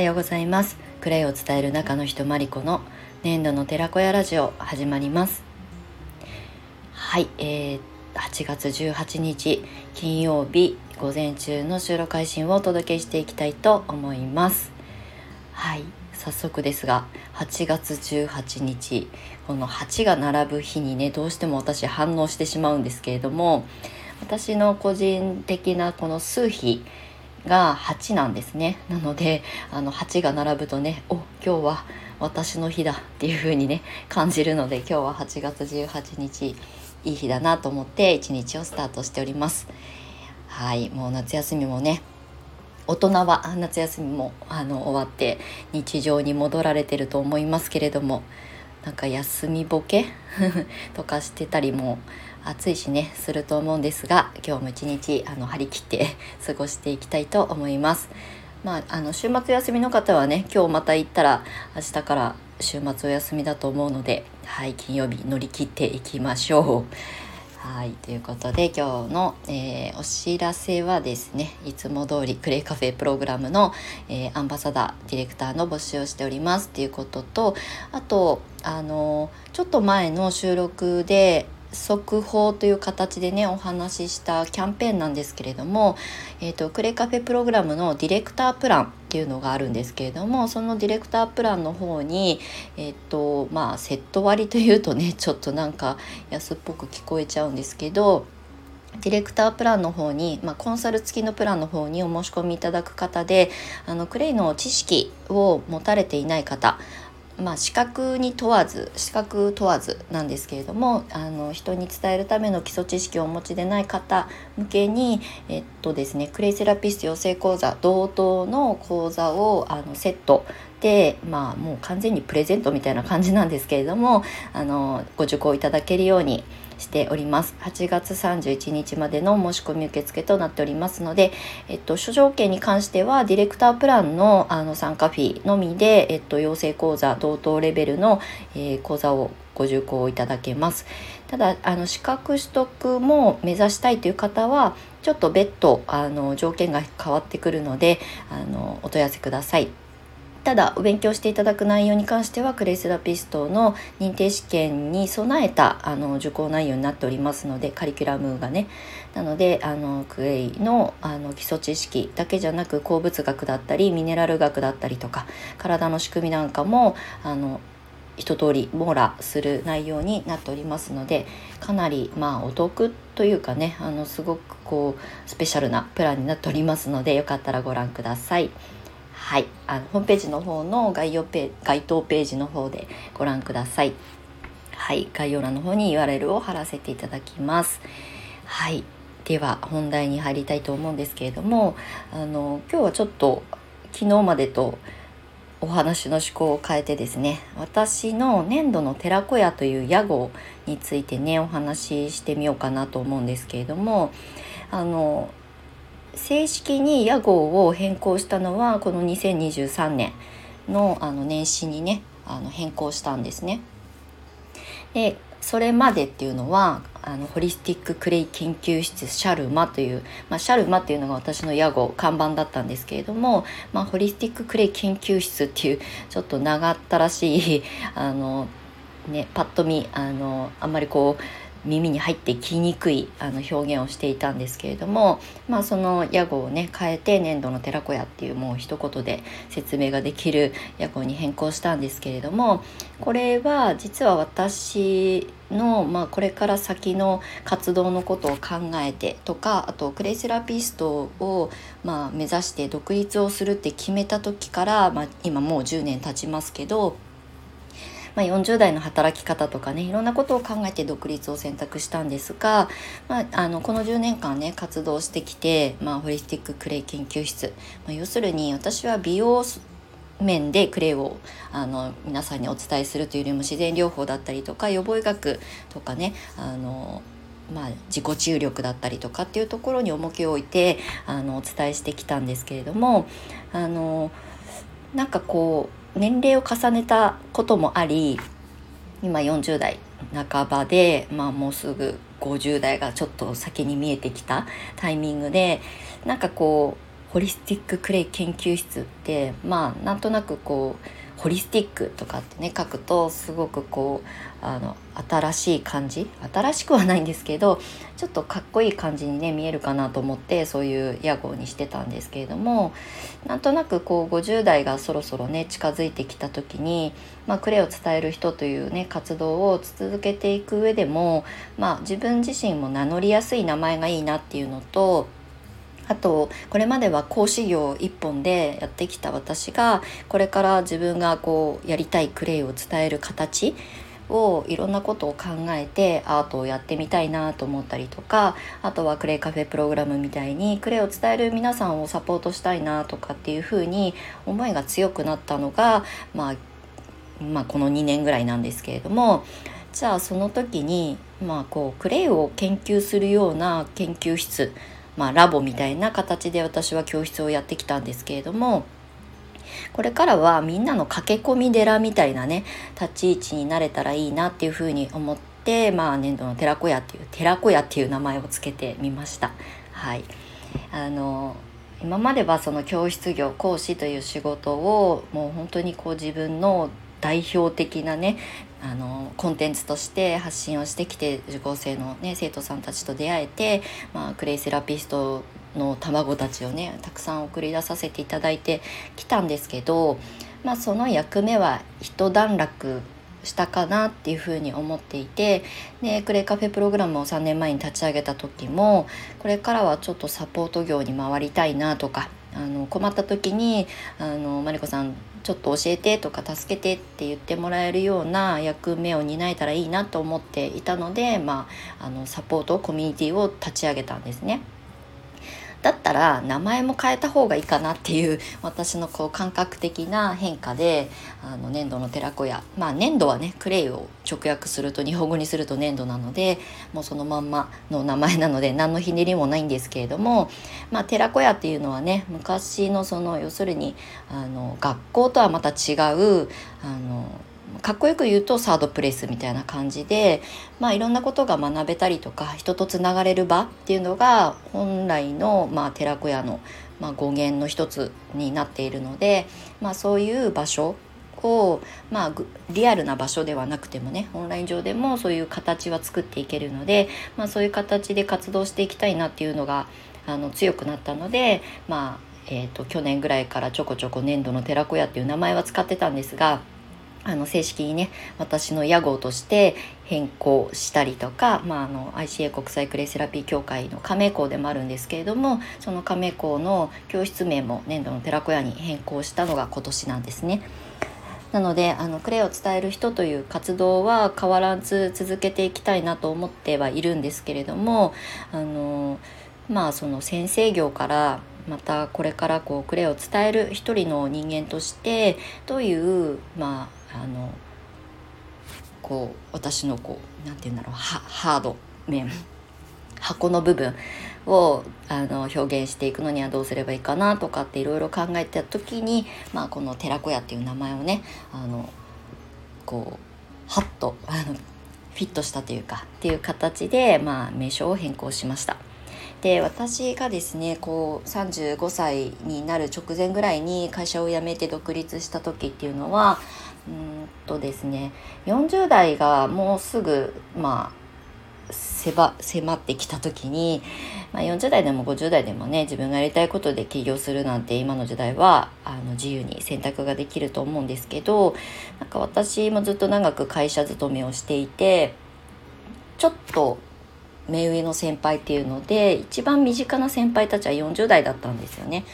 はようございます。クレイを伝える中の人マリコの年度の寺子屋ラジオ始まります。はい、えー、8月18日金曜日午前中の収録配信をお届けしていきたいと思います。はい早速ですが8月18日この8が並ぶ日にねどうしても私反応してしまうんですけれども私の個人的なこの数比が8なんですね。なのであの8が並ぶとねお今日は私の日だっていう風にね感じるので今日は8月18日いい日だなと思って一日をスタートしております。はいもう夏休みもね大人は夏休みもあの終わって日常に戻られてると思いますけれどもなんか休みボケ とかしてたりも暑いしねすると思うんですが今日も一日あの張り切って 過ごしていきたいと思います。まあ、あの週末休みの方はね今日また行ったら明日から週末お休みだと思うので、はい、金曜日乗り切っていきましょう。はいということで今日の、えー、お知らせはですねいつも通りクレイカフェプログラムの、えー、アンバサダーディレクターの募集をしておりますっていうこととあとあのちょっと前の収録で速報という形でねお話ししたキャンペーンなんですけれども、えーと、クレカフェプログラムのディレクタープランっていうのがあるんですけれどもそのディレクタープランの方に、えーとまあ、セット割というとね ちょっとなんか安っぽく聞こえちゃうんですけどディレクタープランの方に、まあ、コンサル付きのプランの方にお申し込みいただく方であのクレイの知識を持たれていない方まあ、資格に問わず資格問わずなんですけれどもあの人に伝えるための基礎知識をお持ちでない方向けに、えっとですね、クレイセラピスト養成講座同等の講座をあのセットで、まあ、もう完全にプレゼントみたいな感じなんですけれどもあのご受講いただけるようにしております8月31日までの申し込み受付となっておりますので、えっと、諸条件に関してはディレクタープランのあの参加フィーのみで、えっと、養成講座同等レベルの、えー、講座をご受講いただけますただあの資格取得も目指したいという方はちょっと別途あの条件が変わってくるのであのお問い合わせください。ただお勉強していただく内容に関してはクレイセラピストの認定試験に備えたあの受講内容になっておりますのでカリキュラムがねなのであのクレイのあの基礎知識だけじゃなく鉱物学だったりミネラル学だったりとか体の仕組みなんかもあの一通り網羅する内容になっておりますのでかなりまあお得というかねあのすごくこうスペシャルなプランになっておりますのでよかったらご覧ください。はい、あのホームページの方の概要ペ該当ページの方でご覧ください。はい、概要欄の方に URL を貼らせていただきます。はい、では本題に入りたいと思うんですけれども、あの今日はちょっと昨日までとお話の趣向を変えてですね私の粘土の寺子屋という屋号についてねお話ししてみようかなと思うんですけれどもあの正式に屋号を変更したのはこの2023年のあの年始にねあの変更したんですね。でそれまでっていうのはあのホリスティッククレイ研究室シャルマという、まあ、シャルマっていうのが私の屋号看板だったんですけれども、まあ、ホリスティッククレイ研究室っていうちょっと長ったらしいあのねパッと見あのあんまりこう耳に入ってきにくいあの表現をしていたんですけれども、まあ、その屋号をね変えて粘土の寺子屋っていうもう一言で説明ができる屋号に変更したんですけれどもこれは実は私の、まあ、これから先の活動のことを考えてとかあとクレイセラピストを、まあ、目指して独立をするって決めた時から、まあ、今もう10年経ちますけどまあ、40代の働き方とかねいろんなことを考えて独立を選択したんですが、まあ、あのこの10年間ね活動してきて、まあ、ホリスティッククレイ研究室、まあ、要するに私は美容面でクレイをあの皆さんにお伝えするというよりも自然療法だったりとか予防医学とかねあのまあ、自己注力だったりとかっていうところに重きを置いてあのお伝えしてきたんですけれどもあのなんかこう年齢を重ねたこともあり今40代半ばで、まあ、もうすぐ50代がちょっと先に見えてきたタイミングでなんかこうホリスティッククレイ研究室ってまあなんとなくこうホリスティックとかってね書くとすごくこうあの新しい感じ？新しくはないんですけどちょっとかっこいい感じにね見えるかなと思ってそういう屋号にしてたんですけれどもなんとなくこう50代がそろそろね近づいてきた時に、まあ、クレを伝える人というね活動を続けていく上でも、まあ、自分自身も名乗りやすい名前がいいなっていうのとあとこれまでは講師業一本でやってきた私がこれから自分がこうやりたいクレイを伝える形をいろんなことを考えてアートをやってみたいなと思ったりとかあとはクレイカフェプログラムみたいにクレイを伝える皆さんをサポートしたいなとかっていうふうに思いが強くなったのが、まあ、まあこの2年ぐらいなんですけれどもじゃあその時に、まあ、こうクレイを研究するような研究室まあ、ラボみたいな形で私は教室をやってきたんですけれどもこれからはみんなの駆け込み寺みたいなね立ち位置になれたらいいなっていうふうに思って、まあ、年度の寺子屋っていう寺子屋っていう名前をつけてみました。はいあの今まではその教室業講師という仕事をもう本当にこう自分の代表的なねあのコンテンツとして発信をしてきて受講生の、ね、生徒さんたちと出会えて、まあ、クレイセラピストの卵たちをねたくさん送り出させていただいてきたんですけど、まあ、その役目は一段落したかなっていうふうに思っていてでクレイカフェプログラムを3年前に立ち上げた時もこれからはちょっとサポート業に回りたいなとかあの困った時にあのマリコさんちょっと教えてとか助けてって言ってもらえるような役目を担えたらいいなと思っていたので、まあ、あのサポートコミュニティを立ち上げたんですね。だったら名前も変えた方がいいかなっていう私のこう感覚的な変化であの粘土の寺子屋。まあ粘土はねクレイを直訳すると日本語にすると粘土なのでもうそのまんまの名前なので何のひねりもないんですけれどもまあ寺子屋っていうのはね昔のその要するにあの学校とはまた違うあのかっこよく言うとサードプレイスみたいな感じで、まあ、いろんなことが学べたりとか人とつながれる場っていうのが本来の、まあ、寺子屋の、まあ、語源の一つになっているので、まあ、そういう場所を、まあ、リアルな場所ではなくてもねオンライン上でもそういう形は作っていけるので、まあ、そういう形で活動していきたいなっていうのがあの強くなったので、まあえーと去年ぐらいからちょこちょこ粘土の寺子屋っていう名前は使ってたんですが。あの正式にね私の屋号として変更したりとか、まあ、あの ICA 国際クレイセラピー協会の加盟校でもあるんですけれどもその加盟校の教室名も年度の寺子屋に変更したのが今年なんですね。なのであのクレイを伝える人という活動は変わらず続けていきたいなと思ってはいるんですけれどもあのまあその先生業からまたこれからこうクレイを伝える一人の人間としてどういうまああのこう私のこう何て言うんだろうハード面 箱の部分をあの表現していくのにはどうすればいいかなとかっていろいろ考えた時に、まあ、この寺子屋っていう名前をねあのこうハッとあのフィットしたというかっていう形で、まあ、名称を変更しました。で私がですねこう35歳になる直前ぐらいに会社を辞めて独立した時っていうのはうんとですね40代がもうすぐまあ迫迫ってきた時に、まあ、40代でも50代でもね自分がやりたいことで起業するなんて今の時代はあの自由に選択ができると思うんですけどなんか私もずっと長く会社勤めをしていてちょっと目上の先輩っていうので一番身近な先輩たちは40代だったんですよね。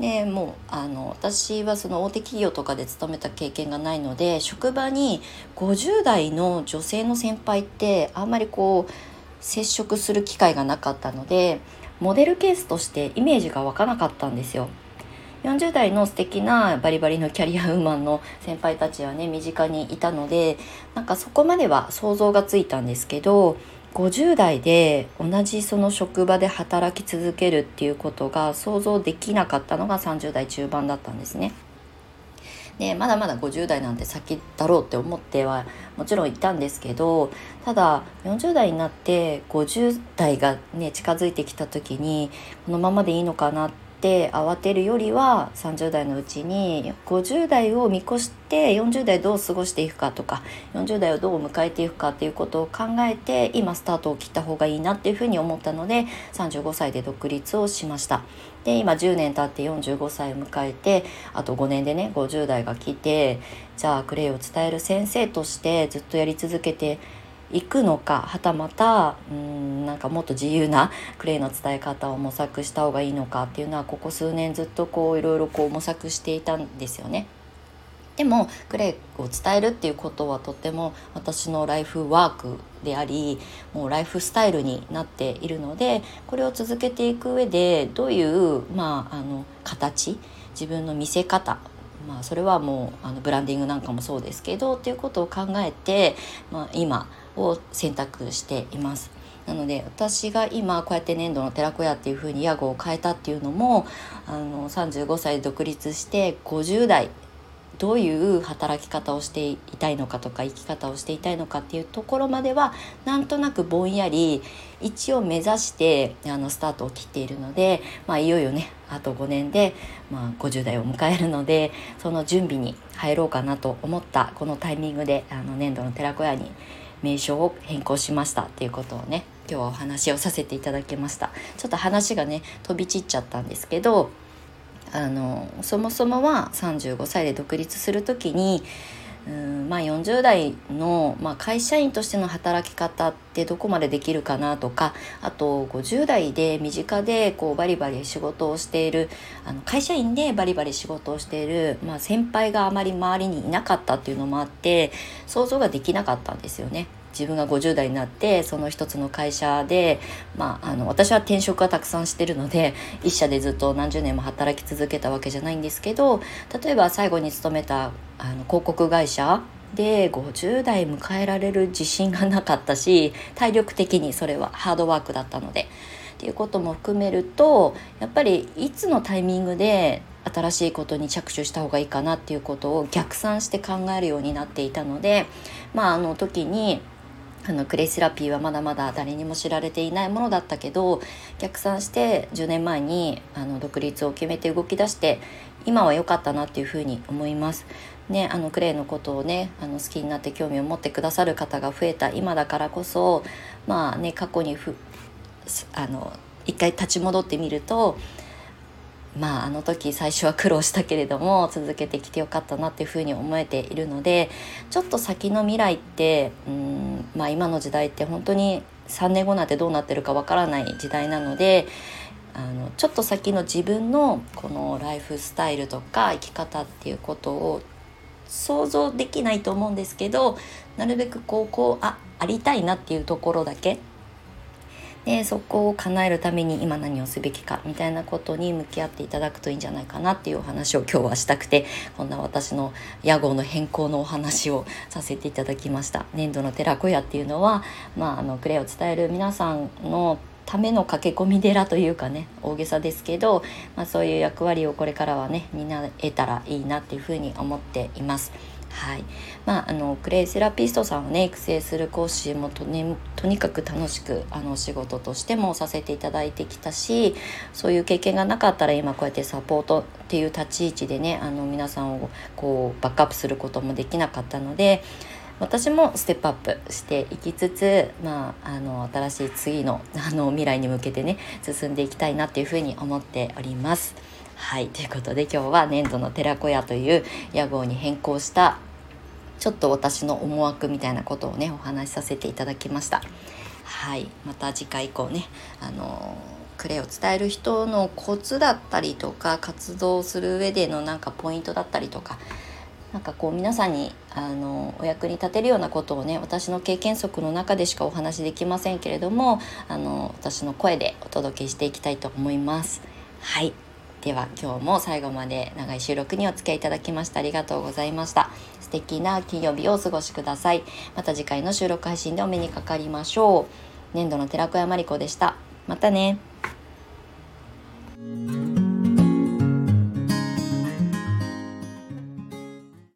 でもうあの私はその大手企業とかで勤めた経験がないので職場に50代の女性の先輩ってあんまりこう接触する機会がなかったのでモデルケースとしてイメージが湧かなかったんですよ。40代の素敵なバリバリのキャリアウーマンの先輩たちはね身近にいたのでなんかそこまでは想像がついたんですけど50代で同じその職場で働き続けるっていうことが想像できなかったのが30代中盤だったんですね。でまだまだ50代なんて先だろうって思ってはもちろんいたんですけどただ40代になって50代がね近づいてきた時にこのままでいいのかなってって慌てるよりは30代のうちに50代を見越して40代どう過ごしていくかとか40代をどう迎えていくかっていうことを考えて今スタートを切った方がいいなっていうふうに思ったので35歳で独立をしました。で今10年経って45歳を迎えてあと5年でね50代が来てじゃあクレイを伝える先生としてずっとやり続けていくのかはたまたうんなんかもっと自由な クレイの伝え方を模索した方がいいのかっていうのはここ数年ずっとこういろいろこう模索していたんですよね。でもクレイを伝えるっていうことはとっても私のライフワークでありもうライフスタイルになっているのでこれを続けていく上でどういう、まあ、あの形自分の見せ方まあ、それはもうあのブランディングなんかもそうですけどっていうことを考えて、まあ、今を選択しています。なので私が今こうやって粘土の寺子屋っていう風に屋号を変えたっていうのもあの35歳で独立して50代どういう働き方をしていたいのかとか生き方をしていたいのかっていうところまではなんとなくぼんやり一応目指してあのスタートを切っているので、まあ、いよいよねあと5年で、まあ、50代を迎えるのでその準備に入ろうかなと思ったこのタイミングであの粘土の寺子屋に名称を変更しましたっていうことをね今日はお話をさせていただきました。ちょっと話がね飛び散っちゃったんですけどあのそもそもは35歳で独立する時にうんまあ、40代の、まあ、会社員としての働き方ってどこまでできるかなとかあと50代で身近でこうバリバリ仕事をしているあの会社員でバリバリ仕事をしている、まあ、先輩があまり周りにいなかったっていうのもあって想像ができなかったんですよね。自分が50代になってその一つの会社で、まあ、あの私は転職はたくさんしてるので一社でずっと何十年も働き続けたわけじゃないんですけど例えば最後に勤めたあの広告会社で50代迎えられる自信がなかったし体力的にそれはハードワークだったので。っていうことも含めるとやっぱりいつのタイミングで新しいことに着手した方がいいかなっていうことを逆算して考えるようになっていたのでまああの時にあのクレイセラピーはまだまだ誰にも知られていないものだったけど逆算して10年前にあの独立を決めて動き出して今は良かったなっていうふうに思います。ね、あのクレイのことをねあの好きになって興味を持ってくださる方が増えた今だからこそまあね過去にふあの一回立ち戻ってみるとまああの時最初は苦労したけれども続けてきてよかったなっていうふうに思えているのでちょっと先の未来ってうんまあ今の時代って本当に3年後なんてどうなってるかわからない時代なのであのちょっと先の自分のこのライフスタイルとか生き方っていうことを想像できないと思うんですけどなるべくこうこうあありたいなっていうところだけでそこを叶えるために今何をすべきかみたいなことに向き合っていただくといいんじゃないかなっていうお話を今日はしたくてこんな私の屋号の変更のお話をさせていただきました粘土の寺子屋っていうのは、まあ、あのクレイを伝える皆さんのための駆け込み寺というかね大げさですけど、まあ、そういう役割をこれからはね担えたらいいなっていうふうに思っています。はいまあ、あのクレイセラピストさんをね育成する講師もと,、ね、とにかく楽しくあの仕事としてもさせていただいてきたしそういう経験がなかったら今こうやってサポートっていう立ち位置でねあの皆さんをこうバックアップすることもできなかったので私もステップアップしていきつつ、まあ、あの新しい次のあの未来に向けてね進んでいきたいなっていうふうに思っております。はいということで今日は粘土の寺子屋という屋号に変更したちょっと私の思惑みたいなことをねお話しさせていただきましたはいまた次回以降ねあのクレを伝える人のコツだったりとか活動する上でのなんかポイントだったりとかなんかこう皆さんにあのお役に立てるようなことをね私の経験則の中でしかお話しできませんけれどもあの私の声でお届けしていきたいと思います。はいでは今日も最後まで長い収録にお付き合いいただきましてありがとうございました。素敵な金曜日をお過ごしください。また次回の収録配信でお目にかかりましょう。粘土の寺子屋まりこでした。またね。